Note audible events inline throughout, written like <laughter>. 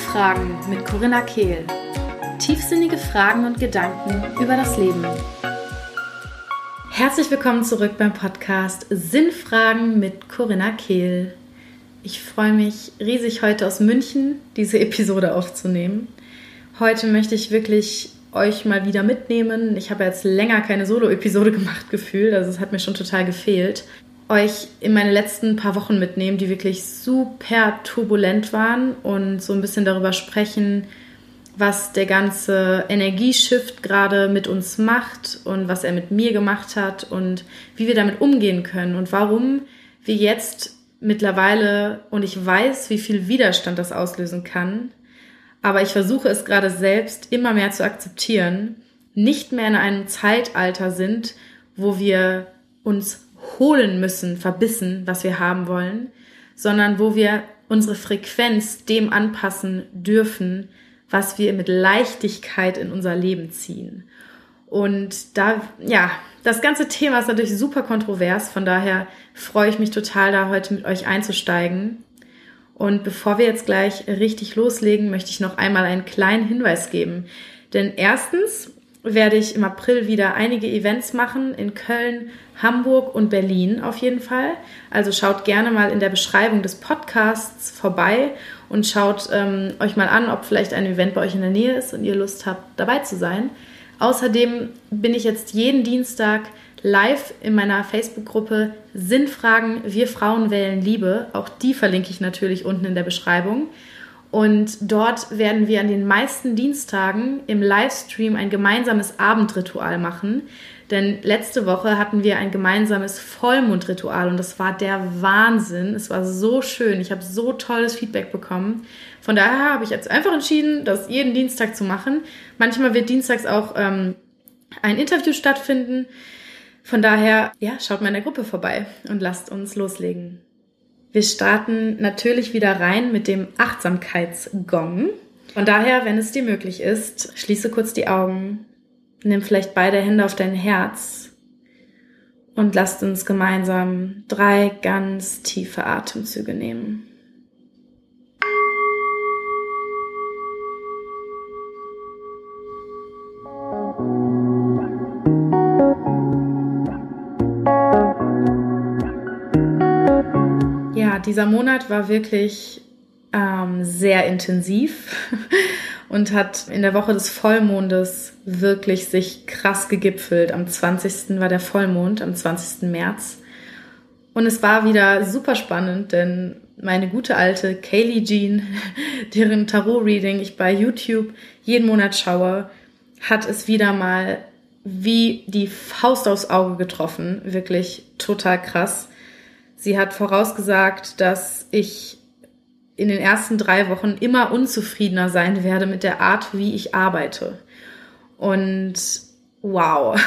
Sinnfragen mit Corinna Kehl. Tiefsinnige Fragen und Gedanken über das Leben. Herzlich willkommen zurück beim Podcast Sinnfragen mit Corinna Kehl. Ich freue mich riesig heute aus München diese Episode aufzunehmen. Heute möchte ich wirklich euch mal wieder mitnehmen. Ich habe jetzt länger keine Solo-Episode gemacht gefühlt, also es hat mir schon total gefehlt euch in meine letzten paar Wochen mitnehmen, die wirklich super turbulent waren und so ein bisschen darüber sprechen, was der ganze Energieshift gerade mit uns macht und was er mit mir gemacht hat und wie wir damit umgehen können und warum wir jetzt mittlerweile und ich weiß, wie viel Widerstand das auslösen kann, aber ich versuche es gerade selbst immer mehr zu akzeptieren, nicht mehr in einem Zeitalter sind, wo wir uns holen müssen, verbissen, was wir haben wollen, sondern wo wir unsere Frequenz dem anpassen dürfen, was wir mit Leichtigkeit in unser Leben ziehen. Und da, ja, das ganze Thema ist natürlich super kontrovers, von daher freue ich mich total, da heute mit euch einzusteigen. Und bevor wir jetzt gleich richtig loslegen, möchte ich noch einmal einen kleinen Hinweis geben. Denn erstens werde ich im April wieder einige Events machen in Köln, Hamburg und Berlin auf jeden Fall. Also schaut gerne mal in der Beschreibung des Podcasts vorbei und schaut ähm, euch mal an, ob vielleicht ein Event bei euch in der Nähe ist und ihr Lust habt, dabei zu sein. Außerdem bin ich jetzt jeden Dienstag live in meiner Facebook-Gruppe Sinnfragen Wir Frauen wählen Liebe. Auch die verlinke ich natürlich unten in der Beschreibung. Und dort werden wir an den meisten Dienstagen im Livestream ein gemeinsames Abendritual machen. Denn letzte Woche hatten wir ein gemeinsames Vollmondritual und das war der Wahnsinn. Es war so schön. Ich habe so tolles Feedback bekommen. Von daher habe ich jetzt einfach entschieden, das jeden Dienstag zu machen. Manchmal wird dienstags auch ähm, ein Interview stattfinden. Von daher, ja, schaut mal in der Gruppe vorbei und lasst uns loslegen. Wir starten natürlich wieder rein mit dem Achtsamkeitsgong. Von daher, wenn es dir möglich ist, schließe kurz die Augen, nimm vielleicht beide Hände auf dein Herz und lasst uns gemeinsam drei ganz tiefe Atemzüge nehmen. Dieser Monat war wirklich ähm, sehr intensiv <laughs> und hat in der Woche des Vollmondes wirklich sich krass gegipfelt. Am 20. war der Vollmond, am 20. März. Und es war wieder super spannend, denn meine gute alte Kaylee Jean, <laughs> deren Tarot-Reading ich bei YouTube jeden Monat schaue, hat es wieder mal wie die Faust aufs Auge getroffen. Wirklich total krass. Sie hat vorausgesagt, dass ich in den ersten drei Wochen immer unzufriedener sein werde mit der Art, wie ich arbeite. Und wow,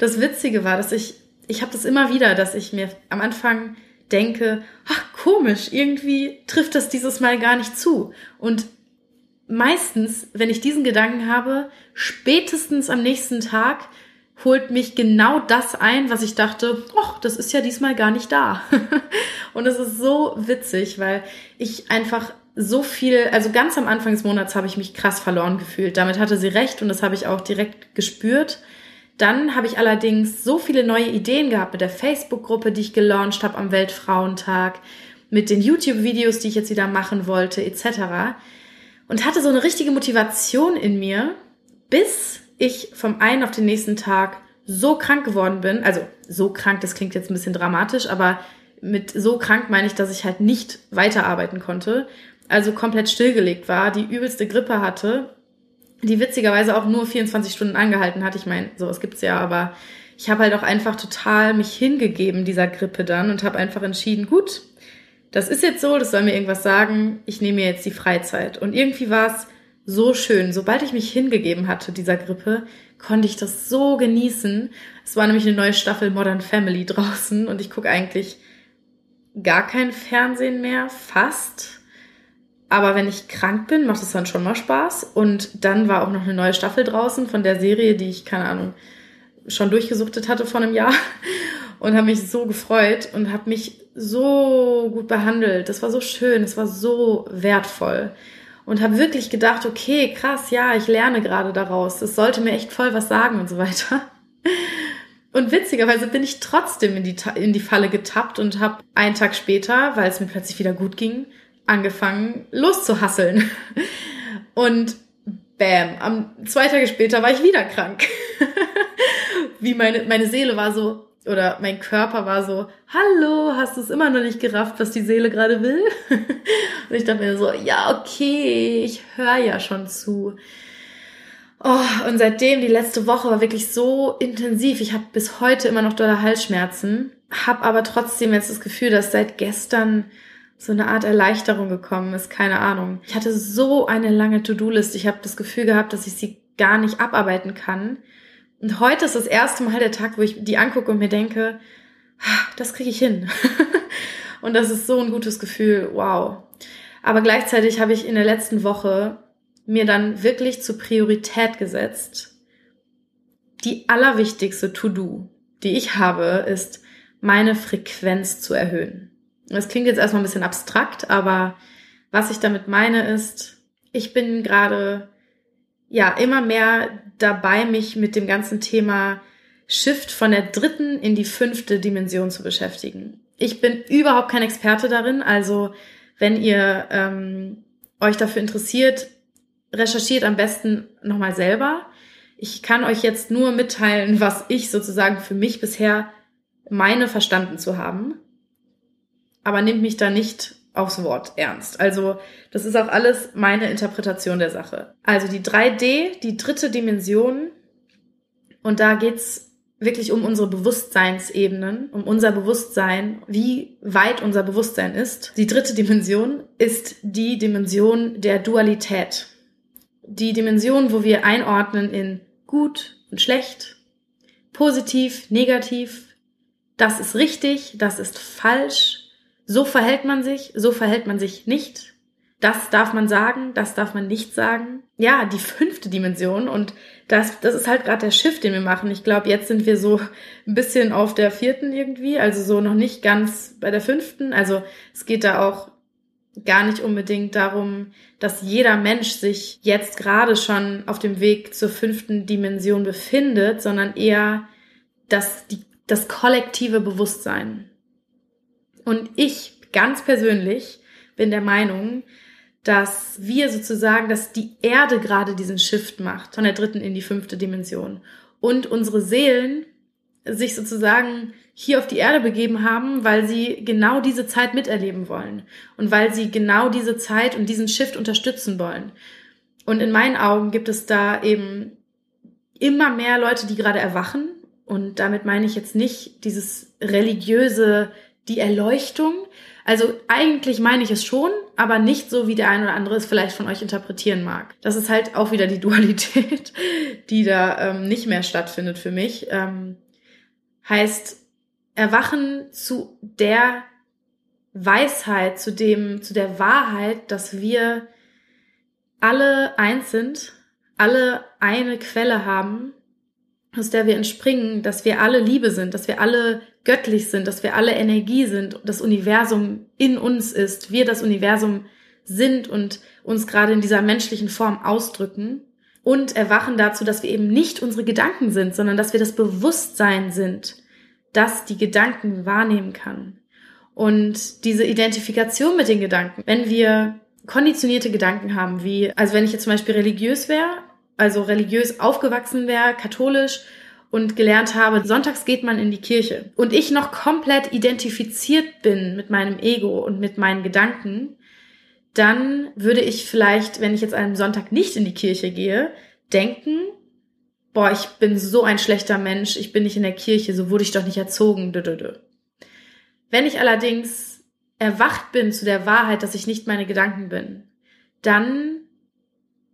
das Witzige war, dass ich, ich habe das immer wieder, dass ich mir am Anfang denke, ach komisch, irgendwie trifft das dieses Mal gar nicht zu. Und meistens, wenn ich diesen Gedanken habe, spätestens am nächsten Tag holt mich genau das ein, was ich dachte, ach, das ist ja diesmal gar nicht da. <laughs> und es ist so witzig, weil ich einfach so viel, also ganz am Anfang des Monats habe ich mich krass verloren gefühlt. Damit hatte sie recht und das habe ich auch direkt gespürt. Dann habe ich allerdings so viele neue Ideen gehabt mit der Facebook-Gruppe, die ich gelauncht habe am Weltfrauentag, mit den YouTube-Videos, die ich jetzt wieder machen wollte, etc. Und hatte so eine richtige Motivation in mir, bis ich vom einen auf den nächsten Tag so krank geworden bin, also so krank, das klingt jetzt ein bisschen dramatisch, aber mit so krank meine ich, dass ich halt nicht weiterarbeiten konnte, also komplett stillgelegt war, die übelste Grippe hatte, die witzigerweise auch nur 24 Stunden angehalten hat. Ich meine, sowas gibt's ja, aber ich habe halt auch einfach total mich hingegeben dieser Grippe dann und habe einfach entschieden, gut, das ist jetzt so, das soll mir irgendwas sagen, ich nehme mir jetzt die Freizeit. Und irgendwie war es so schön. Sobald ich mich hingegeben hatte dieser Grippe, konnte ich das so genießen. Es war nämlich eine neue Staffel Modern Family draußen und ich gucke eigentlich gar kein Fernsehen mehr, fast. Aber wenn ich krank bin, macht es dann schon mal Spaß. Und dann war auch noch eine neue Staffel draußen von der Serie, die ich, keine Ahnung, schon durchgesuchtet hatte vor einem Jahr. <laughs> Und habe mich so gefreut und habe mich so gut behandelt. Das war so schön, es war so wertvoll. Und habe wirklich gedacht, okay, krass, ja, ich lerne gerade daraus. Das sollte mir echt voll was sagen und so weiter. Und witzigerweise bin ich trotzdem in die, in die Falle getappt und habe einen Tag später, weil es mir plötzlich wieder gut ging, angefangen loszuhasseln. Und bam, am zwei Tage später war ich wieder krank. <laughs> Wie meine, meine Seele war so, oder mein Körper war so, hallo, hast du es immer noch nicht gerafft, was die Seele gerade will? <laughs> Und ich dachte mir so, ja, okay, ich höre ja schon zu. Oh, und seitdem, die letzte Woche war wirklich so intensiv. Ich habe bis heute immer noch dolle Halsschmerzen, habe aber trotzdem jetzt das Gefühl, dass seit gestern so eine Art Erleichterung gekommen ist, keine Ahnung. Ich hatte so eine lange To-Do-List. Ich habe das Gefühl gehabt, dass ich sie gar nicht abarbeiten kann. Und heute ist das erste Mal der Tag, wo ich die angucke und mir denke, ah, das kriege ich hin. <laughs> und das ist so ein gutes Gefühl, wow. Aber gleichzeitig habe ich in der letzten Woche mir dann wirklich zur Priorität gesetzt. Die allerwichtigste To-Do, die ich habe, ist, meine Frequenz zu erhöhen. Das klingt jetzt erstmal ein bisschen abstrakt, aber was ich damit meine ist, ich bin gerade ja immer mehr dabei, mich mit dem ganzen Thema Shift von der dritten in die fünfte Dimension zu beschäftigen. Ich bin überhaupt kein Experte darin, also wenn ihr ähm, euch dafür interessiert, recherchiert am besten nochmal selber. Ich kann euch jetzt nur mitteilen, was ich sozusagen für mich bisher meine verstanden zu haben. Aber nehmt mich da nicht aufs Wort ernst. Also das ist auch alles meine Interpretation der Sache. Also die 3D, die dritte Dimension, und da geht's wirklich um unsere Bewusstseinsebenen, um unser Bewusstsein, wie weit unser Bewusstsein ist. Die dritte Dimension ist die Dimension der Dualität die Dimension, wo wir einordnen in gut und schlecht, positiv, negativ, das ist richtig, das ist falsch, so verhält man sich, so verhält man sich nicht, das darf man sagen, das darf man nicht sagen. Ja, die fünfte Dimension und das, das ist halt gerade der Shift, den wir machen. Ich glaube, jetzt sind wir so ein bisschen auf der vierten irgendwie, also so noch nicht ganz bei der fünften. Also es geht da auch gar nicht unbedingt darum, dass jeder Mensch sich jetzt gerade schon auf dem Weg zur fünften Dimension befindet, sondern eher das, die, das kollektive Bewusstsein. Und ich ganz persönlich bin der Meinung, dass wir sozusagen, dass die Erde gerade diesen Shift macht, von der dritten in die fünfte Dimension. Und unsere Seelen sich sozusagen hier auf die Erde begeben haben, weil sie genau diese Zeit miterleben wollen und weil sie genau diese Zeit und diesen Shift unterstützen wollen. Und in meinen Augen gibt es da eben immer mehr Leute, die gerade erwachen. Und damit meine ich jetzt nicht dieses religiöse, die Erleuchtung. Also eigentlich meine ich es schon, aber nicht so, wie der ein oder andere es vielleicht von euch interpretieren mag. Das ist halt auch wieder die <laughs> Dualität, die da ähm, nicht mehr stattfindet für mich. Ähm, heißt, erwachen zu der Weisheit, zu dem, zu der Wahrheit, dass wir alle eins sind, alle eine Quelle haben, aus der wir entspringen, dass wir alle Liebe sind, dass wir alle göttlich sind, dass wir alle Energie sind, das Universum in uns ist, wir das Universum sind und uns gerade in dieser menschlichen Form ausdrücken und erwachen dazu, dass wir eben nicht unsere Gedanken sind, sondern dass wir das Bewusstsein sind, das die Gedanken wahrnehmen kann. Und diese Identifikation mit den Gedanken, wenn wir konditionierte Gedanken haben, wie, also wenn ich jetzt zum Beispiel religiös wäre, also religiös aufgewachsen wäre, katholisch und gelernt habe, sonntags geht man in die Kirche und ich noch komplett identifiziert bin mit meinem Ego und mit meinen Gedanken, dann würde ich vielleicht, wenn ich jetzt einem Sonntag nicht in die Kirche gehe, denken, boah, ich bin so ein schlechter Mensch, ich bin nicht in der Kirche, so wurde ich doch nicht erzogen. Wenn ich allerdings erwacht bin zu der Wahrheit, dass ich nicht meine Gedanken bin, dann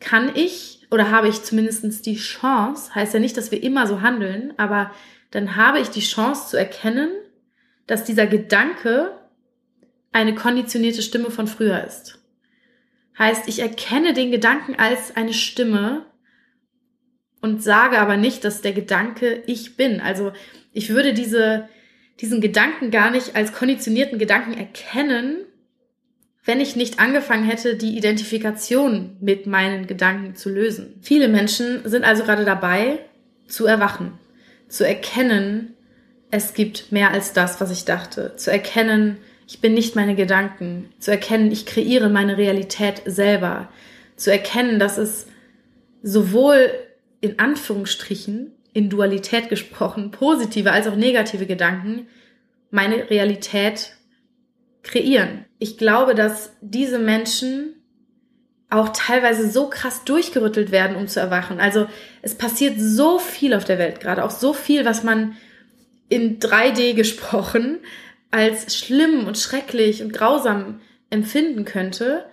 kann ich oder habe ich zumindest die Chance, heißt ja nicht, dass wir immer so handeln, aber dann habe ich die Chance zu erkennen, dass dieser Gedanke eine konditionierte Stimme von früher ist. Heißt, ich erkenne den Gedanken als eine Stimme, und sage aber nicht, dass der Gedanke ich bin. Also ich würde diese, diesen Gedanken gar nicht als konditionierten Gedanken erkennen, wenn ich nicht angefangen hätte, die Identifikation mit meinen Gedanken zu lösen. Viele Menschen sind also gerade dabei, zu erwachen, zu erkennen, es gibt mehr als das, was ich dachte, zu erkennen, ich bin nicht meine Gedanken, zu erkennen, ich kreiere meine Realität selber, zu erkennen, dass es sowohl in Anführungsstrichen, in Dualität gesprochen, positive als auch negative Gedanken meine Realität kreieren. Ich glaube, dass diese Menschen auch teilweise so krass durchgerüttelt werden, um zu erwachen. Also es passiert so viel auf der Welt gerade, auch so viel, was man in 3D gesprochen als schlimm und schrecklich und grausam empfinden könnte,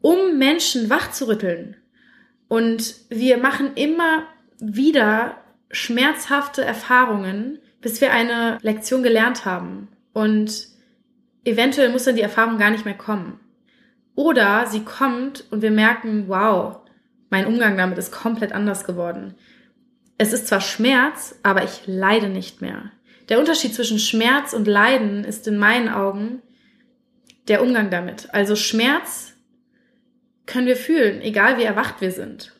um Menschen wachzurütteln. Und wir machen immer wieder schmerzhafte Erfahrungen, bis wir eine Lektion gelernt haben. Und eventuell muss dann die Erfahrung gar nicht mehr kommen. Oder sie kommt und wir merken, wow, mein Umgang damit ist komplett anders geworden. Es ist zwar Schmerz, aber ich leide nicht mehr. Der Unterschied zwischen Schmerz und Leiden ist in meinen Augen der Umgang damit. Also Schmerz können wir fühlen, egal wie erwacht wir sind.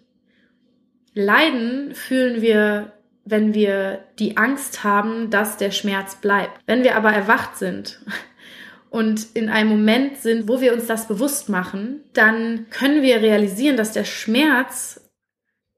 Leiden fühlen wir, wenn wir die Angst haben, dass der Schmerz bleibt. Wenn wir aber erwacht sind und in einem Moment sind, wo wir uns das bewusst machen, dann können wir realisieren, dass der Schmerz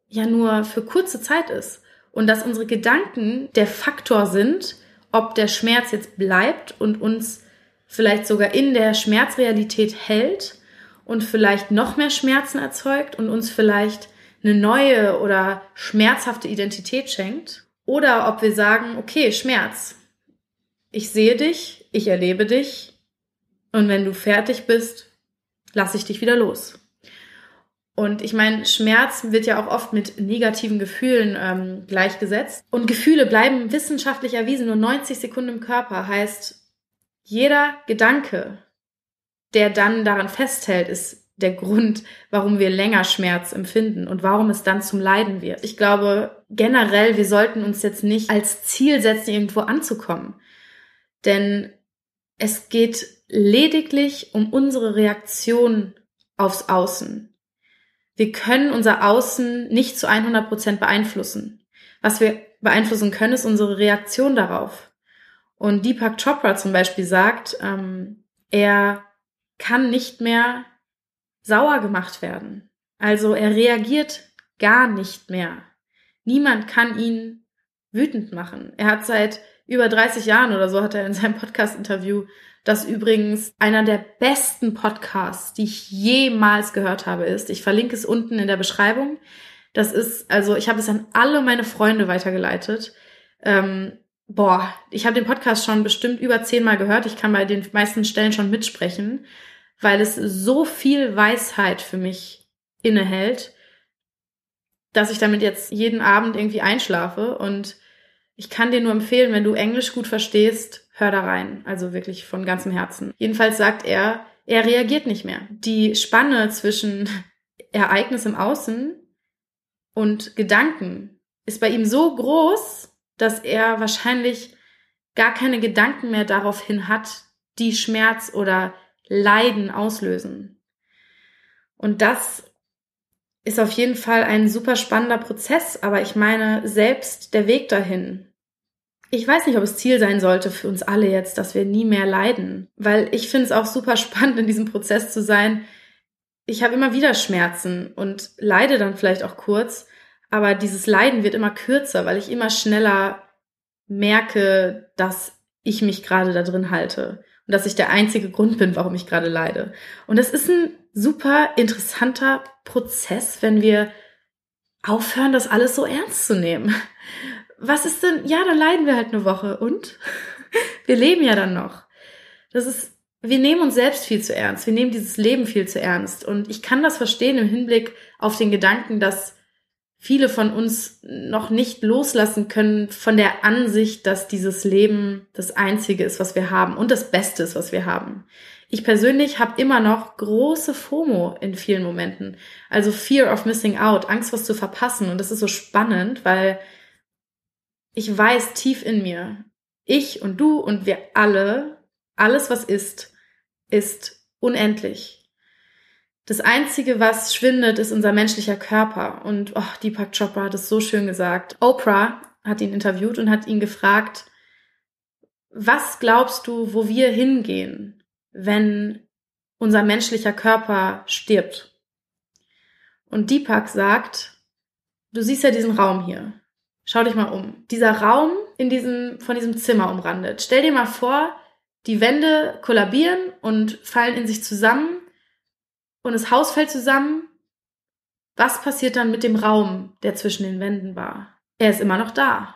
ja nur für kurze Zeit ist und dass unsere Gedanken der Faktor sind, ob der Schmerz jetzt bleibt und uns vielleicht sogar in der Schmerzrealität hält und vielleicht noch mehr Schmerzen erzeugt und uns vielleicht eine neue oder schmerzhafte Identität schenkt. Oder ob wir sagen, okay, Schmerz, ich sehe dich, ich erlebe dich, und wenn du fertig bist, lass ich dich wieder los. Und ich meine, Schmerz wird ja auch oft mit negativen Gefühlen ähm, gleichgesetzt. Und Gefühle bleiben wissenschaftlich erwiesen nur 90 Sekunden im Körper. Heißt, jeder Gedanke, der dann daran festhält, ist der Grund, warum wir länger Schmerz empfinden und warum es dann zum Leiden wird. Ich glaube, generell, wir sollten uns jetzt nicht als Ziel setzen, irgendwo anzukommen. Denn es geht lediglich um unsere Reaktion aufs Außen. Wir können unser Außen nicht zu 100 Prozent beeinflussen. Was wir beeinflussen können, ist unsere Reaktion darauf. Und Deepak Chopra zum Beispiel sagt, ähm, er kann nicht mehr sauer gemacht werden. Also er reagiert gar nicht mehr. Niemand kann ihn wütend machen. Er hat seit über 30 Jahren oder so, hat er in seinem Podcast-Interview das übrigens einer der besten Podcasts, die ich jemals gehört habe, ist. Ich verlinke es unten in der Beschreibung. Das ist, also ich habe es an alle meine Freunde weitergeleitet. Ähm, boah, ich habe den Podcast schon bestimmt über zehnmal gehört. Ich kann bei den meisten Stellen schon mitsprechen, weil es so viel Weisheit für mich innehält, dass ich damit jetzt jeden Abend irgendwie einschlafe. Und ich kann dir nur empfehlen, wenn du Englisch gut verstehst, hör da rein. Also wirklich von ganzem Herzen. Jedenfalls sagt er, er reagiert nicht mehr. Die Spanne zwischen <laughs> Ereignis im Außen und Gedanken ist bei ihm so groß, dass er wahrscheinlich gar keine Gedanken mehr darauf hin hat, die Schmerz oder Leiden auslösen. Und das ist auf jeden Fall ein super spannender Prozess, aber ich meine, selbst der Weg dahin ich weiß nicht, ob es Ziel sein sollte für uns alle jetzt, dass wir nie mehr leiden. Weil ich finde es auch super <laughs> spannend, in diesem Prozess zu sein. Ich habe immer wieder Schmerzen und leide dann vielleicht auch kurz, aber dieses Leiden wird immer kürzer, weil ich immer schneller merke, dass ich mich gerade da drin halte und dass ich der einzige Grund bin, warum ich gerade leide. Und das ist ein super interessanter Prozess, wenn wir aufhören, das alles so ernst zu nehmen was ist denn? Ja, dann leiden wir halt eine Woche und <laughs> wir leben ja dann noch. Das ist, wir nehmen uns selbst viel zu ernst. Wir nehmen dieses Leben viel zu ernst. Und ich kann das verstehen im Hinblick auf den Gedanken, dass viele von uns noch nicht loslassen können von der Ansicht, dass dieses Leben das Einzige ist, was wir haben und das Beste ist, was wir haben. Ich persönlich habe immer noch große FOMO in vielen Momenten. Also Fear of Missing Out, Angst, was zu verpassen. Und das ist so spannend, weil ich weiß tief in mir, ich und du und wir alle, alles was ist, ist unendlich. Das Einzige, was schwindet, ist unser menschlicher Körper. Und oh, Deepak Chopra hat es so schön gesagt. Oprah hat ihn interviewt und hat ihn gefragt, was glaubst du, wo wir hingehen, wenn unser menschlicher Körper stirbt? Und Deepak sagt, du siehst ja diesen Raum hier. Schau dich mal um. Dieser Raum in diesem, von diesem Zimmer umrandet. Stell dir mal vor, die Wände kollabieren und fallen in sich zusammen und das Haus fällt zusammen. Was passiert dann mit dem Raum, der zwischen den Wänden war? Er ist immer noch da.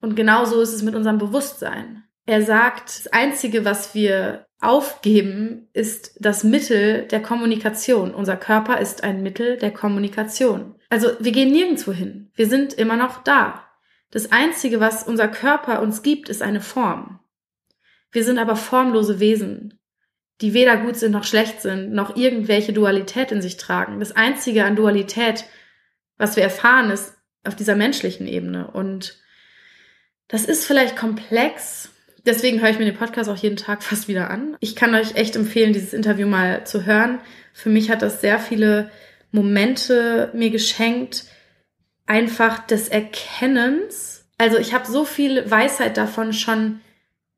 Und genauso ist es mit unserem Bewusstsein. Er sagt, das Einzige, was wir aufgeben, ist das Mittel der Kommunikation. Unser Körper ist ein Mittel der Kommunikation. Also wir gehen nirgendwo hin. Wir sind immer noch da. Das Einzige, was unser Körper uns gibt, ist eine Form. Wir sind aber formlose Wesen, die weder gut sind noch schlecht sind, noch irgendwelche Dualität in sich tragen. Das Einzige an Dualität, was wir erfahren, ist auf dieser menschlichen Ebene. Und das ist vielleicht komplex. Deswegen höre ich mir den Podcast auch jeden Tag <laughs> fast wieder an. Ich kann euch echt empfehlen, dieses Interview mal zu hören. Für mich hat das sehr viele Momente mir geschenkt, einfach des Erkennens. Also ich habe so viel Weisheit davon schon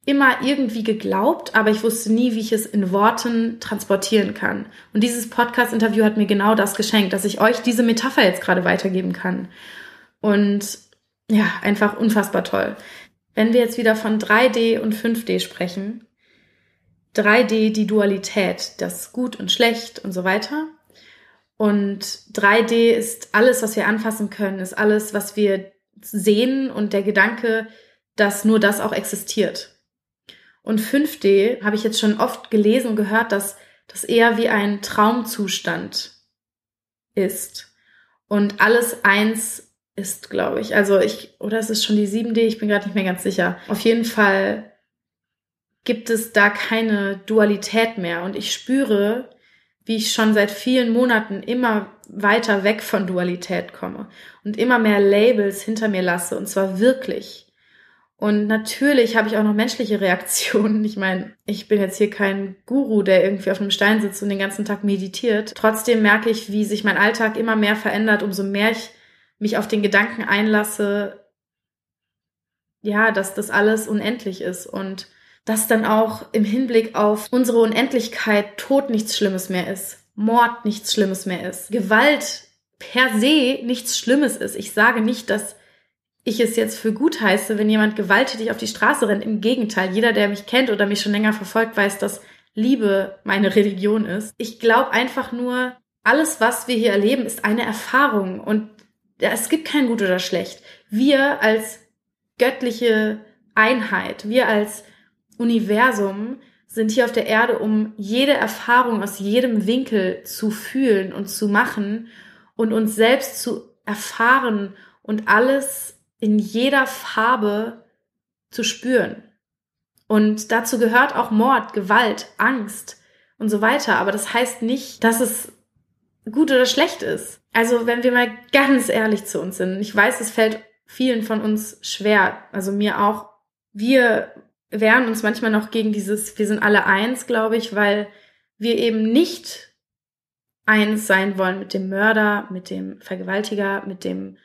immer irgendwie geglaubt, aber ich wusste nie, wie ich es in Worten transportieren kann. Und dieses Podcast-Interview hat mir genau das geschenkt, dass ich euch diese Metapher jetzt gerade weitergeben kann. Und ja, einfach unfassbar toll. Wenn wir jetzt wieder von 3D und 5D sprechen, 3D die Dualität, das Gut und Schlecht und so weiter. Und 3D ist alles, was wir anfassen können, ist alles, was wir sehen und der Gedanke, dass nur das auch existiert. Und 5D habe ich jetzt schon oft gelesen und gehört, dass das eher wie ein Traumzustand ist und alles eins ist, glaube ich. Also ich, oder es ist schon die 7D, ich bin gerade nicht mehr ganz sicher. Auf jeden Fall gibt es da keine Dualität mehr und ich spüre, wie ich schon seit vielen Monaten immer weiter weg von Dualität komme und immer mehr Labels hinter mir lasse und zwar wirklich. Und natürlich habe ich auch noch menschliche <laughs> Reaktionen. Ich meine, ich bin jetzt hier kein Guru, der irgendwie auf einem Stein sitzt und den ganzen Tag meditiert. Trotzdem merke ich, wie sich mein Alltag immer mehr verändert, umso mehr ich mich auf den Gedanken einlasse, ja, dass das alles unendlich ist und dass dann auch im Hinblick auf unsere Unendlichkeit Tod nichts Schlimmes mehr ist, Mord nichts Schlimmes mehr ist, Gewalt per se nichts Schlimmes ist. Ich sage nicht, dass ich es jetzt für gut heiße, wenn jemand gewalttätig auf die Straße rennt. Im Gegenteil, jeder, der mich kennt oder mich schon länger verfolgt, weiß, dass Liebe meine Religion ist. Ich glaube einfach nur, alles, was wir hier erleben, ist eine Erfahrung und es gibt kein gut oder schlecht. Wir als göttliche Einheit, wir als Universum sind hier auf der Erde, um jede Erfahrung aus jedem Winkel zu fühlen und zu machen und uns selbst zu erfahren und alles in jeder Farbe zu spüren. Und dazu gehört auch Mord, Gewalt, Angst und so weiter. Aber das heißt nicht, dass es gut oder schlecht ist. Also wenn wir mal ganz ehrlich zu uns sind, ich weiß, es fällt vielen von uns schwer, also mir auch, wir wehren uns manchmal noch gegen dieses, wir sind alle eins, glaube ich, weil wir eben nicht eins sein wollen mit dem Mörder, mit dem Vergewaltiger, mit dem,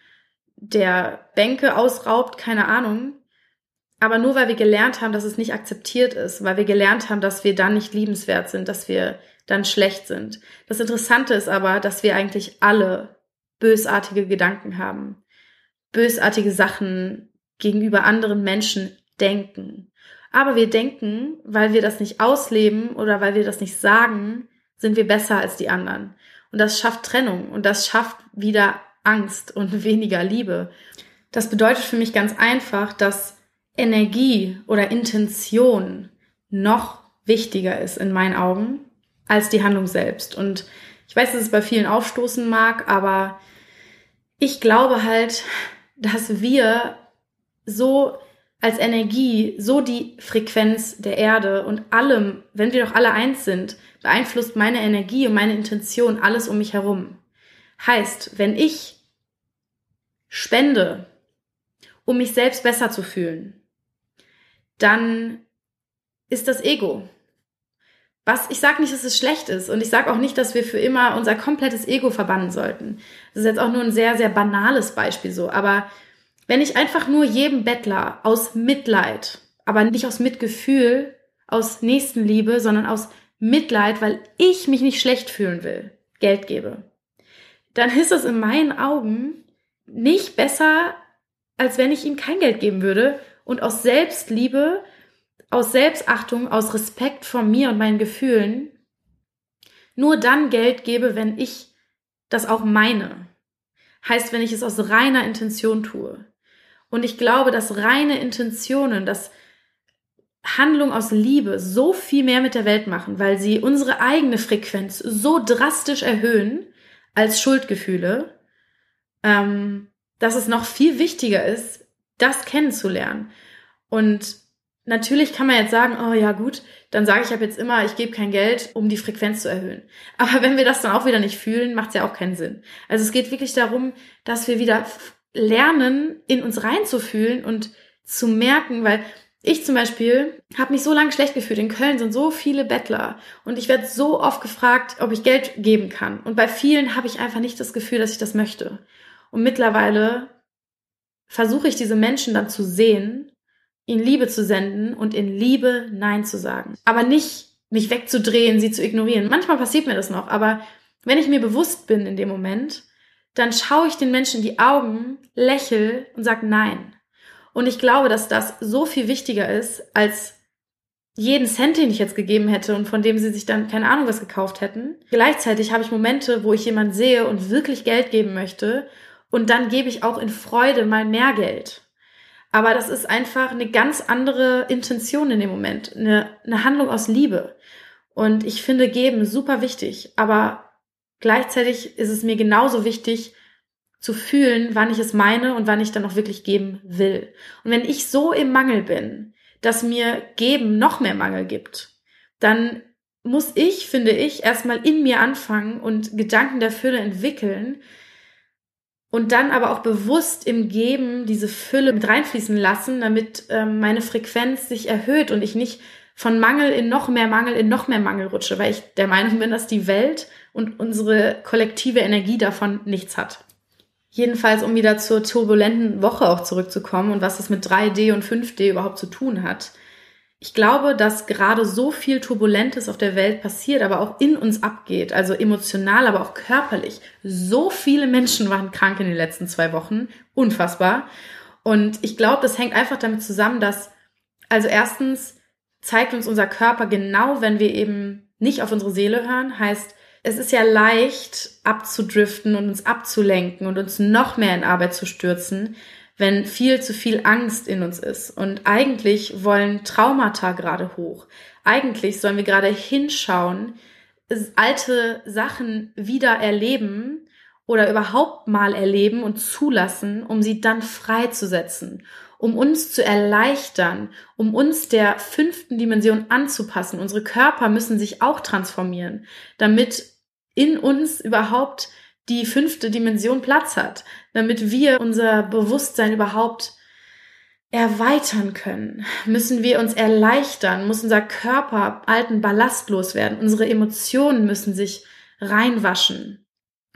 der Bänke ausraubt, keine Ahnung. Aber nur weil wir gelernt haben, dass es nicht akzeptiert ist, weil wir gelernt haben, dass wir dann nicht liebenswert sind, dass wir dann schlecht sind. Das Interessante ist aber, dass wir eigentlich alle bösartige Gedanken haben, bösartige Sachen gegenüber anderen Menschen denken. Aber wir denken, weil wir das nicht ausleben oder weil wir das nicht sagen, sind wir besser als die anderen. Und das schafft Trennung und das schafft wieder Angst und <laughs> weniger Liebe. Das bedeutet für mich ganz einfach, dass Energie oder Intention noch wichtiger ist in meinen Augen als die Handlung selbst. Und ich weiß, dass es bei vielen aufstoßen mag, aber ich glaube halt, dass wir so als Energie, so die Frequenz der Erde und allem, wenn wir doch alle eins sind, beeinflusst meine Energie und meine Intention alles um mich herum. Heißt, wenn ich spende, um mich selbst besser zu fühlen, dann ist das Ego. Was ich sage nicht, dass es schlecht ist und ich sage auch nicht, dass wir für immer unser komplettes Ego verbannen sollten. Das ist jetzt auch nur ein sehr, sehr banales Beispiel so. Aber wenn ich einfach nur jedem Bettler aus Mitleid, aber nicht aus Mitgefühl, aus Nächstenliebe, sondern aus Mitleid, weil ich mich nicht schlecht fühlen will, Geld gebe, dann ist es in meinen Augen nicht besser, als wenn ich ihm kein Geld geben würde und aus Selbstliebe aus Selbstachtung, aus Respekt vor mir und meinen Gefühlen nur dann Geld gebe, wenn ich das auch meine. Heißt, wenn ich es aus reiner Intention tue. Und ich glaube, dass reine Intentionen, dass Handlung aus Liebe so viel mehr mit der Welt machen, weil sie unsere eigene Frequenz so drastisch erhöhen als Schuldgefühle, ähm, dass es noch viel wichtiger ist, das kennenzulernen. Und Natürlich kann man jetzt sagen, oh ja gut, dann sage ich ab jetzt immer, ich gebe kein Geld, um die Frequenz zu erhöhen. Aber <laughs> wenn wir das dann auch wieder nicht fühlen, macht es ja auch keinen Sinn. Also es geht wirklich darum, dass wir wieder lernen, in uns reinzufühlen und zu merken, weil ich zum Beispiel habe mich so lange schlecht gefühlt. In Köln sind so viele Bettler und ich werde so oft gefragt, ob ich Geld geben kann. Und bei vielen habe ich einfach nicht das Gefühl, dass ich das möchte. Und mittlerweile versuche ich diese Menschen dann zu sehen in Liebe zu senden und in Liebe Nein zu sagen. Aber nicht mich wegzudrehen, sie zu ignorieren. Manchmal passiert mir das noch, aber wenn ich mir bewusst bin in dem Moment, dann schaue ich den Menschen in die Augen, lächel und sag Nein. Und ich glaube, dass das so viel wichtiger ist, als jeden Cent, den ich jetzt gegeben hätte und von dem sie sich dann keine Ahnung was gekauft hätten. Gleichzeitig habe ich Momente, wo ich jemand sehe und wirklich Geld geben möchte und dann gebe ich auch in Freude mal mehr Geld. Aber das ist einfach eine ganz andere Intention in dem Moment, eine, eine Handlung aus Liebe. Und ich finde geben super wichtig, aber gleichzeitig ist es mir genauso wichtig zu fühlen, wann ich es meine und wann ich dann auch wirklich geben will. Und wenn ich so im Mangel bin, dass mir geben noch mehr Mangel gibt, dann muss ich, finde ich, erstmal in mir anfangen und Gedanken der Fülle entwickeln, und dann aber auch bewusst im Geben diese Fülle mit reinfließen lassen, damit ähm, meine Frequenz sich erhöht und ich nicht von Mangel in noch mehr Mangel in noch mehr Mangel rutsche, weil ich der Meinung bin, dass die Welt und unsere kollektive Energie davon nichts hat. Jedenfalls, um wieder zur turbulenten Woche auch zurückzukommen und was es mit 3D und 5D überhaupt zu tun hat. Ich glaube, dass gerade so viel Turbulentes auf der Welt passiert, aber auch in uns abgeht, also emotional, aber auch körperlich. So viele Menschen waren krank in den letzten zwei Wochen. Unfassbar. Und ich glaube, das hängt einfach damit zusammen, dass, also erstens zeigt uns unser Körper genau, wenn wir eben nicht auf unsere Seele hören, heißt, es ist ja leicht abzudriften und uns abzulenken und uns noch mehr in Arbeit zu stürzen, wenn viel zu viel Angst in uns ist. Und eigentlich wollen Traumata gerade hoch. Eigentlich sollen wir gerade hinschauen, alte Sachen wieder erleben oder überhaupt mal erleben und zulassen, um sie dann freizusetzen, um uns zu erleichtern, um uns der fünften Dimension anzupassen. Unsere Körper müssen sich auch transformieren, damit in uns überhaupt die fünfte Dimension Platz hat, damit wir unser Bewusstsein überhaupt erweitern können, müssen wir uns erleichtern, muss unser Körper alten Ballast loswerden, unsere Emotionen müssen sich reinwaschen.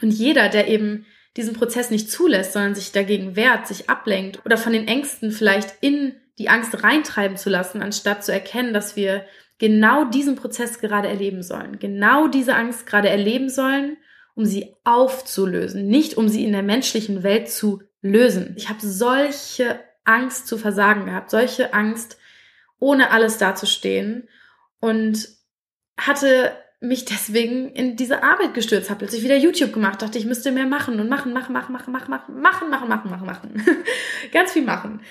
Und jeder, der eben diesen Prozess nicht zulässt, sondern sich dagegen wehrt, sich ablenkt oder von den Ängsten vielleicht in die Angst reintreiben zu lassen, anstatt zu erkennen, dass wir genau diesen Prozess gerade erleben sollen, genau diese Angst gerade erleben sollen um sie aufzulösen, nicht um sie in der menschlichen Welt zu lösen. Ich habe solche Angst zu versagen gehabt, solche Angst, ohne alles dazustehen und hatte mich deswegen in diese Arbeit gestürzt, habe plötzlich wieder YouTube gemacht, dachte, ich müsste mehr machen und machen, machen, machen, machen, machen, machen, machen, machen, machen, machen, machen. Ganz viel machen.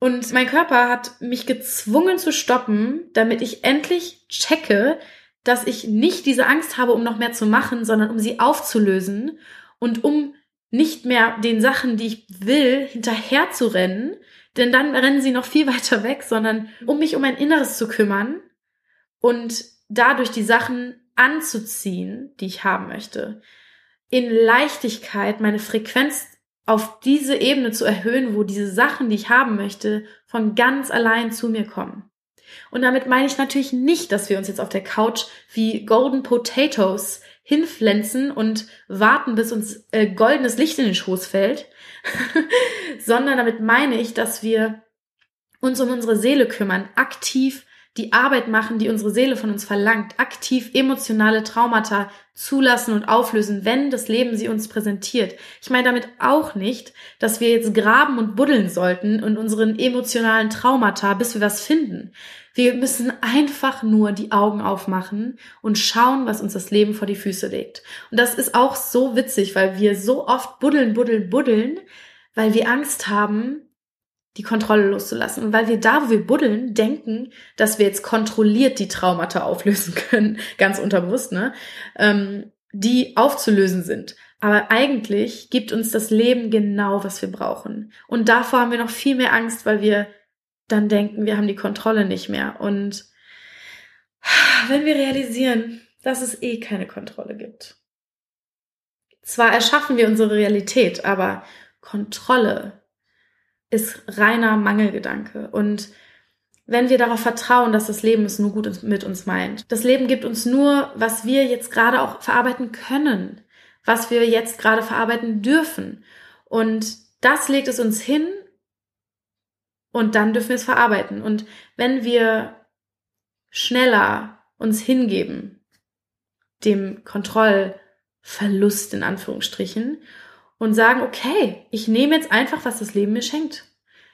Und mein Körper hat mich gezwungen zu stoppen, damit ich endlich checke, dass ich nicht diese Angst habe, um noch mehr zu machen, sondern um sie aufzulösen und um nicht mehr den Sachen, die ich will, hinterher zu rennen, denn dann rennen sie noch viel <laughs> weiter weg, sondern um mich um mein Inneres zu kümmern und dadurch die Sachen anzuziehen, die ich haben möchte. In Leichtigkeit meine Frequenz auf diese Ebene zu erhöhen, wo diese Sachen, die ich haben möchte, von ganz allein zu mir kommen. Und damit meine ich natürlich nicht, dass wir uns jetzt auf der Couch wie Golden Potatoes hinpflanzen und warten, bis uns äh, goldenes Licht in den Schoß fällt, <laughs> sondern damit meine ich, dass wir uns um unsere Seele kümmern, aktiv die Arbeit machen, die unsere Seele von uns verlangt, aktiv emotionale Traumata zulassen und auflösen, wenn das Leben sie uns präsentiert. Ich meine damit auch nicht, dass wir jetzt graben und buddeln sollten in unseren emotionalen Traumata, bis wir was finden. Wir müssen einfach nur die Augen aufmachen und schauen, was uns das Leben vor die Füße legt. Und das ist auch so witzig, weil wir so oft buddeln, buddeln, buddeln, weil wir Angst haben, die Kontrolle loszulassen. Weil wir da, wo wir buddeln, denken, dass wir jetzt kontrolliert die Traumata auflösen <laughs> können, ganz unterbewusst, ne? Ähm, die aufzulösen sind. Aber eigentlich gibt uns das Leben genau, was wir brauchen. Und davor haben wir noch viel mehr Angst, weil wir dann denken, wir haben die Kontrolle nicht mehr. Und wenn wir realisieren, dass es eh keine Kontrolle gibt. Zwar erschaffen wir unsere Realität, aber Kontrolle ist reiner Mangelgedanke. Und wenn wir darauf vertrauen, dass das Leben es nur gut mit uns meint. Das Leben gibt uns nur, was wir jetzt gerade auch verarbeiten können, was wir jetzt gerade verarbeiten dürfen. Und das legt es uns hin und dann dürfen wir es verarbeiten. Und wenn wir schneller uns hingeben, dem Kontrollverlust in Anführungsstrichen, und sagen, okay, ich nehme jetzt einfach, was das Leben mir schenkt.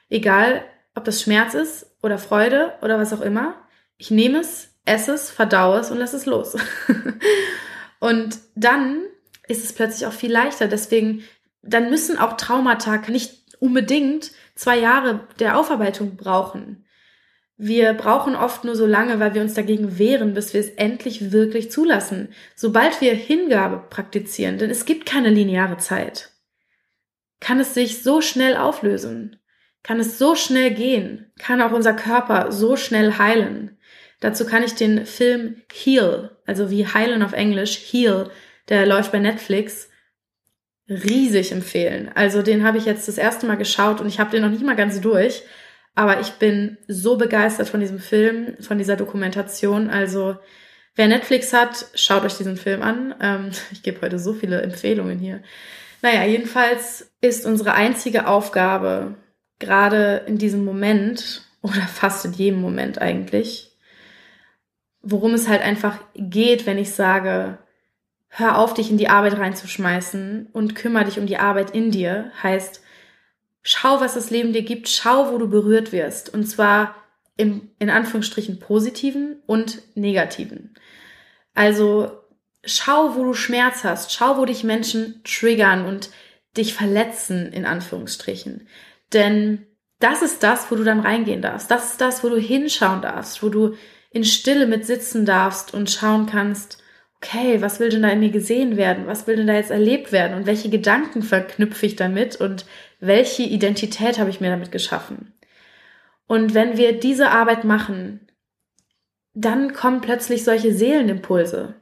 Egal, ob das Schmerz ist oder Freude oder was auch immer. Ich nehme es, esse es, verdaue es und lasse es los. <laughs> und dann ist es plötzlich auch viel leichter. Deswegen, dann müssen auch Traumata nicht unbedingt zwei Jahre der Aufarbeitung brauchen. Wir brauchen oft nur so lange, weil wir uns dagegen wehren, bis wir es endlich wirklich zulassen. Sobald wir Hingabe praktizieren, denn es gibt keine lineare Zeit kann es sich so schnell auflösen, kann es so schnell gehen, kann auch unser Körper so schnell heilen. Dazu kann ich den Film Heal, also wie heilen auf Englisch, Heal, der läuft bei Netflix, riesig empfehlen. Also den habe ich jetzt das erste Mal geschaut und ich habe den noch nicht mal ganz durch, aber ich bin so begeistert von diesem Film, von dieser Dokumentation. Also wer Netflix hat, schaut euch diesen Film an. Ähm, <laughs> ich gebe heute so viele Empfehlungen hier. Naja, jedenfalls ist unsere einzige Aufgabe, gerade in diesem Moment <laughs> oder fast in jedem Moment eigentlich, worum es halt einfach geht, wenn ich sage, hör auf, dich in die Arbeit reinzuschmeißen und kümmere dich um die Arbeit in dir, heißt, schau, was das Leben dir gibt, schau, wo du berührt wirst. Und zwar im, in Anführungsstrichen positiven und negativen. Also schau, wo du Schmerz hast, schau, wo dich Menschen triggern und dich verletzen, in Anführungsstrichen. Denn das ist das, wo du dann reingehen darfst. Das ist das, wo du hinschauen darfst, wo du in Stille mit sitzen darfst und schauen kannst, okay, was will denn da in mir gesehen werden? Was will denn da jetzt erlebt werden? Und welche Gedanken verknüpfe ich damit? Und welche Identität habe ich mir damit geschaffen? Und wenn wir diese Arbeit machen, dann kommen plötzlich solche Seelenimpulse.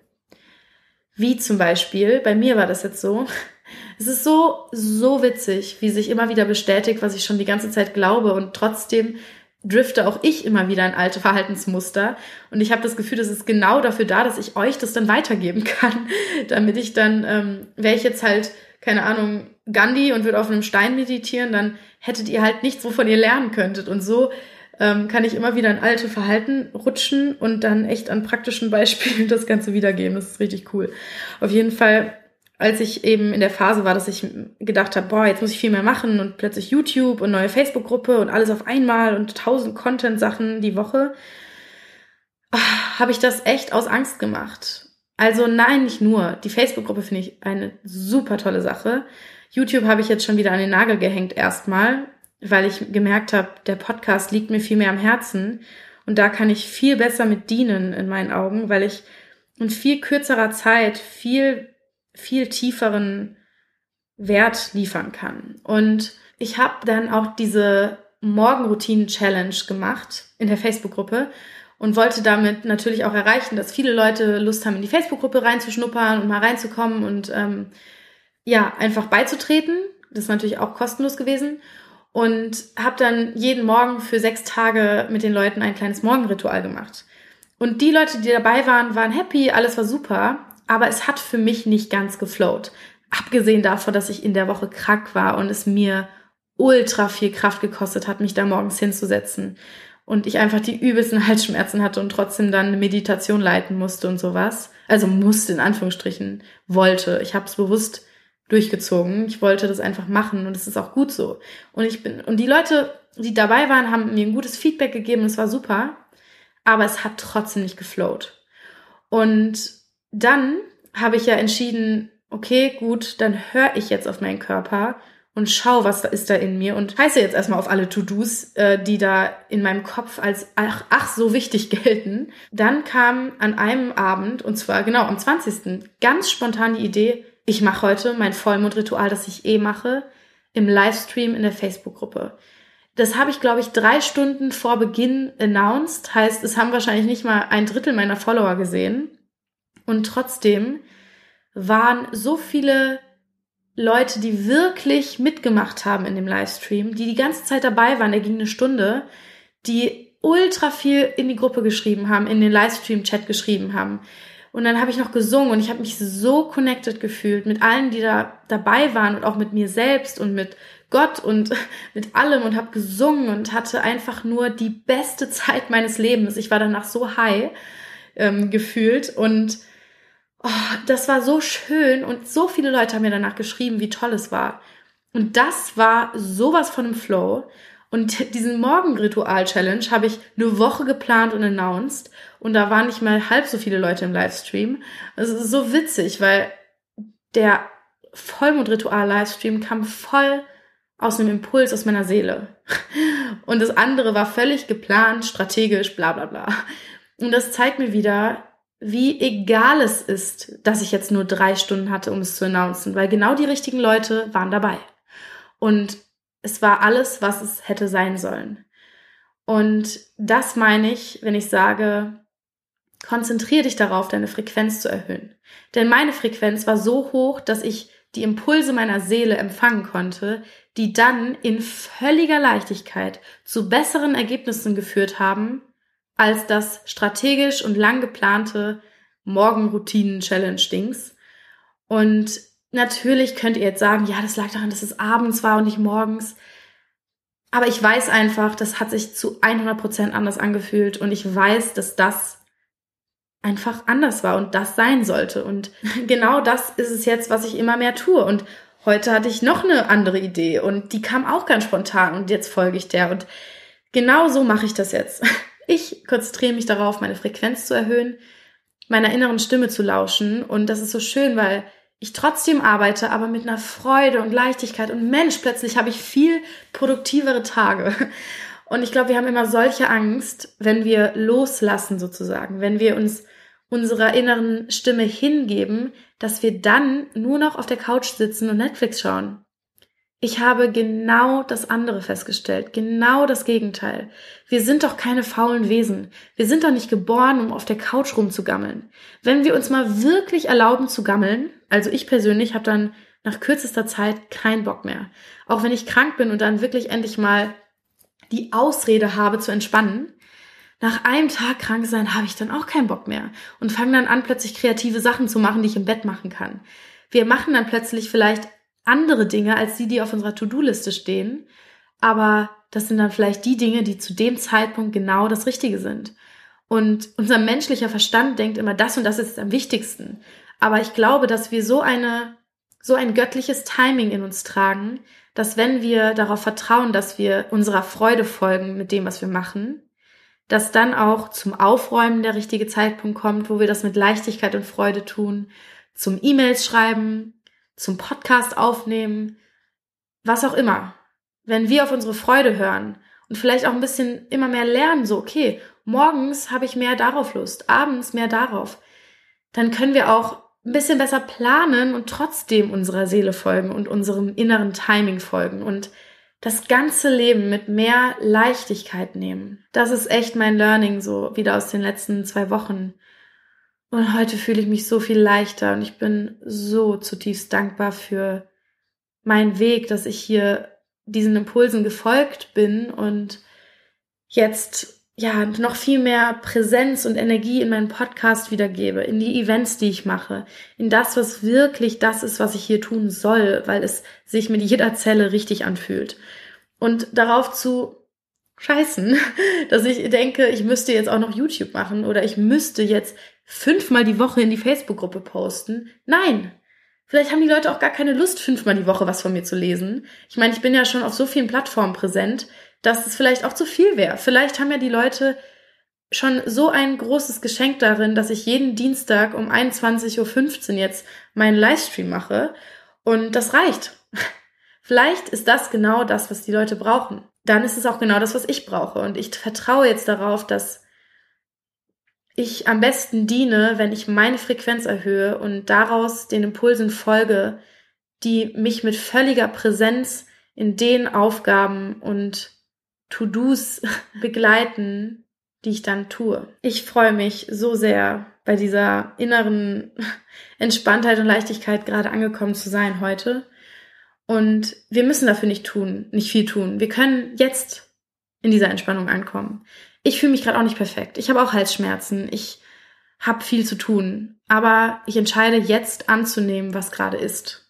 Wie zum Beispiel, bei mir war das jetzt so, es ist so, so witzig, wie sich immer wieder bestätigt, was ich schon die ganze Zeit glaube und trotzdem drifte auch ich immer wieder in alte Verhaltensmuster und ich habe das Gefühl, das ist genau dafür da, dass ich euch das dann weitergeben kann, <laughs> damit ich dann, ähm, wäre ich jetzt halt, keine Ahnung, Gandhi und würde auf einem Stein meditieren, dann hättet ihr halt nichts, wovon ihr lernen könntet und so ähm, kann ich immer wieder in alte Verhalten rutschen und dann echt an praktischen <laughs> Beispielen das Ganze wiedergeben. Das ist richtig cool. Auf jeden Fall, als ich eben in der Phase war, dass ich gedacht habe, boah, jetzt muss ich viel mehr machen und plötzlich YouTube und neue Facebook-Gruppe und alles auf einmal und tausend Content-Sachen die Woche, habe ich das echt aus Angst gemacht. Also nein, nicht nur. Die Facebook-Gruppe finde ich eine super tolle Sache. YouTube habe ich jetzt schon wieder an den Nagel gehängt erstmal weil ich gemerkt habe, der Podcast liegt mir viel mehr am Herzen und da kann ich viel besser mit dienen in meinen Augen, weil ich in viel kürzerer Zeit viel, viel tieferen Wert liefern kann. Und ich habe dann auch diese Morgenroutinen-Challenge gemacht in der Facebook-Gruppe und wollte damit natürlich auch erreichen, dass viele Leute Lust haben, in die Facebook-Gruppe reinzuschnuppern und mal reinzukommen und ähm, ja, einfach beizutreten. Das ist natürlich auch kostenlos gewesen. Und habe dann jeden Morgen für sechs Tage mit den Leuten ein kleines Morgenritual gemacht. Und die Leute, die dabei waren, waren happy, alles war super, aber es hat für mich nicht ganz geflowt. Abgesehen davon, dass ich in der Woche krank war und es mir ultra viel Kraft gekostet hat, mich da morgens hinzusetzen. Und ich einfach die übelsten <laughs> Halsschmerzen hatte und trotzdem dann eine Meditation leiten musste und sowas. Also musste in Anführungsstrichen, wollte. Ich habe es bewusst durchgezogen. Ich wollte das einfach machen und es ist auch gut so. Und ich bin, und die Leute, die dabei waren, haben mir ein gutes Feedback gegeben, es war super, aber es hat trotzdem nicht geflowt. Und dann habe ich ja entschieden, okay, gut, dann höre ich jetzt auf meinen Körper und schau, was da ist da in mir und heiße jetzt erstmal auf alle To-Dos, äh, die da in meinem Kopf als ach, ach so wichtig <laughs> gelten. Dann kam an einem Abend, und zwar genau am 20. ganz spontan die Idee, ich mache heute mein Vollmondritual, das ich eh mache, im Livestream in der Facebook-Gruppe. Das habe ich, glaube ich, drei Stunden vor Beginn announced. Heißt, es haben wahrscheinlich nicht mal ein Drittel meiner Follower gesehen. Und trotzdem waren so viele Leute, die wirklich mitgemacht haben in dem Livestream, die die ganze Zeit dabei waren, der ging eine Stunde, die ultra viel in die Gruppe geschrieben haben, in den Livestream-Chat geschrieben haben, und dann habe ich noch gesungen und ich habe mich so connected gefühlt mit allen, die da dabei waren und auch mit mir selbst und mit Gott und <laughs> mit allem und habe gesungen und hatte einfach nur die beste <laughs> Zeit meines Lebens. Ich war danach so high ähm, gefühlt und oh, das war so schön und so viele Leute haben mir danach geschrieben, wie toll es war. Und das war sowas von einem Flow. Und diesen Morgenritual-Challenge habe ich eine Woche geplant und announced. Und da waren nicht mal halb so viele Leute im Livestream. Es ist so witzig, weil der Vollmondritual-Livestream kam voll aus einem Impuls aus meiner Seele. Und das andere war völlig geplant, strategisch, bla bla bla. Und das zeigt mir wieder, wie egal es ist, dass ich jetzt nur drei Stunden hatte, um es zu announcen, weil genau die richtigen Leute waren dabei. Und es war alles, was es hätte sein sollen. Und das meine ich, wenn ich sage, konzentriere dich darauf, deine Frequenz zu erhöhen. Denn meine Frequenz war so hoch, dass ich die Impulse meiner Seele empfangen konnte, die dann in völliger Leichtigkeit zu besseren Ergebnissen geführt haben, als das strategisch und lang geplante Morgenroutinen-Challenge-Dings. Und Natürlich könnt ihr jetzt sagen, ja, das lag daran, dass es abends war und nicht morgens. Aber ich weiß einfach, das hat sich zu 100 Prozent anders angefühlt und ich weiß, dass das einfach anders war und das sein sollte. Und <laughs> genau das ist es jetzt, was ich immer mehr tue. Und heute hatte ich noch eine andere Idee und die kam auch ganz spontan und jetzt folge ich der. Und genau so mache ich das jetzt. <laughs> Ich konzentriere mich darauf, meine Frequenz zu erhöhen, meiner inneren Stimme zu lauschen. Und das ist so schön, weil ich trotzdem arbeite, aber mit einer Freude und Leichtigkeit und Mensch, plötzlich habe ich viel produktivere Tage. Und ich glaube, wir haben immer solche Angst, wenn wir loslassen sozusagen, wenn wir uns unserer inneren Stimme hingeben, dass wir dann nur noch auf der Couch sitzen und Netflix schauen. Ich habe genau das andere festgestellt, genau das Gegenteil. Wir sind doch keine faulen Wesen. Wir sind doch nicht geboren, um auf der Couch rumzugammeln. Wenn wir uns mal wirklich erlauben zu gammeln, also ich persönlich habe dann nach kürzester Zeit keinen Bock mehr. Auch wenn ich krank bin und dann wirklich endlich mal die Ausrede habe zu entspannen, nach einem Tag krank sein habe ich dann auch keinen Bock mehr und fange dann an, plötzlich kreative Sachen zu machen, die ich im Bett machen kann. Wir machen dann plötzlich vielleicht andere Dinge als die, die auf unserer To-Do-Liste stehen. Aber das sind dann vielleicht die Dinge, die zu dem Zeitpunkt genau das Richtige sind. Und unser menschlicher Verstand denkt immer, das und das ist am wichtigsten. Aber ich glaube, dass wir so eine, so ein göttliches Timing in uns tragen, dass wenn wir darauf vertrauen, dass wir unserer Freude folgen mit dem, was wir machen, dass dann auch zum Aufräumen der richtige Zeitpunkt kommt, wo wir das mit Leichtigkeit und Freude tun, zum E-Mails schreiben, zum Podcast aufnehmen, was auch immer. Wenn wir auf unsere Freude hören und vielleicht auch ein bisschen immer mehr lernen, so, okay, morgens habe ich mehr darauf Lust, abends mehr darauf, dann können wir auch ein bisschen besser planen und trotzdem unserer Seele folgen und unserem inneren Timing folgen und das ganze Leben mit mehr Leichtigkeit nehmen. Das ist echt mein Learning so wieder aus den letzten zwei Wochen. Und heute fühle ich mich so viel leichter und ich bin so zutiefst dankbar für meinen Weg, dass ich hier diesen Impulsen gefolgt bin und jetzt ja noch viel mehr Präsenz und Energie in meinen Podcast wiedergebe, in die Events, die ich mache, in das, was wirklich das ist, was ich hier tun soll, weil es sich mit jeder Zelle richtig anfühlt. Und darauf zu scheißen, <laughs> dass ich denke, ich müsste jetzt auch noch YouTube machen oder ich müsste jetzt fünfmal die Woche in die Facebook-Gruppe posten. Nein, Vielleicht haben die Leute auch gar keine Lust, fünfmal die Woche was von mir zu lesen. Ich meine, ich bin ja schon auf so vielen Plattformen präsent, dass es vielleicht auch zu viel wäre. Vielleicht haben ja die Leute schon so ein großes Geschenk darin, dass ich jeden Dienstag um 21.15 Uhr jetzt meinen Livestream mache. Und das reicht. <laughs> Vielleicht ist das genau das, was die Leute brauchen. Dann ist es auch genau das, was ich brauche. Und ich vertraue jetzt darauf, dass ich am besten diene, wenn ich meine Frequenz erhöhe und daraus den Impulsen folge, die mich mit völliger Präsenz in den Aufgaben und To-Dos <laughs> begleiten, die ich dann tue. Ich freue mich so sehr, bei dieser inneren <laughs> Entspanntheit und Leichtigkeit gerade angekommen zu sein heute. Und wir müssen dafür nicht tun, nicht viel tun. Wir können jetzt in dieser Entspannung ankommen ich fühle mich gerade auch nicht perfekt. Ich habe auch Halsschmerzen. Ich habe viel zu tun. Aber ich entscheide jetzt anzunehmen, was gerade ist.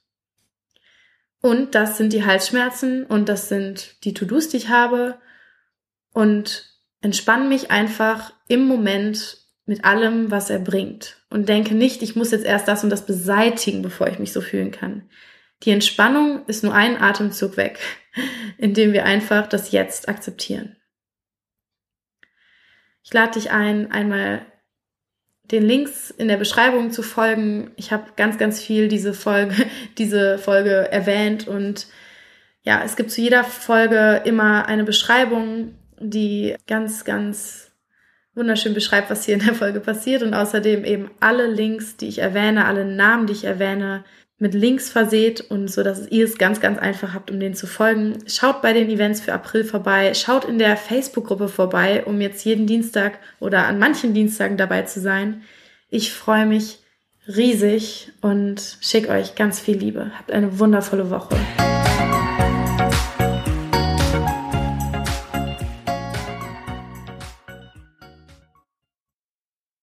Und das sind die Halsschmerzen und das sind die To-Dos, die ich habe. Und entspanne mich einfach im Moment mit allem, was er bringt. Und denke nicht, ich muss jetzt erst das und das beseitigen, bevor ich mich so fühlen kann. Die Entspannung ist nur ein Atemzug weg, indem wir einfach das Jetzt akzeptieren. Ich lade dich ein, einmal den Links in der Beschreibung zu folgen. Ich habe ganz, ganz viel diese Folge, <laughs> diese Folge erwähnt und ja, es gibt zu jeder Folge immer eine Beschreibung, die ganz, ganz wunderschön beschreibt, was hier in der Folge passiert und außerdem eben alle Links, die ich erwähne, alle Namen, die ich erwähne, mit Links verseht und so, dass ihr es ganz, ganz einfach habt, um denen zu folgen. Schaut bei den Events für April vorbei. Schaut in der Facebook-Gruppe vorbei, um jetzt jeden Dienstag oder an manchen Dienstagen dabei zu sein. Ich freue mich riesig und schicke euch ganz viel Liebe. Habt eine wundervolle Woche.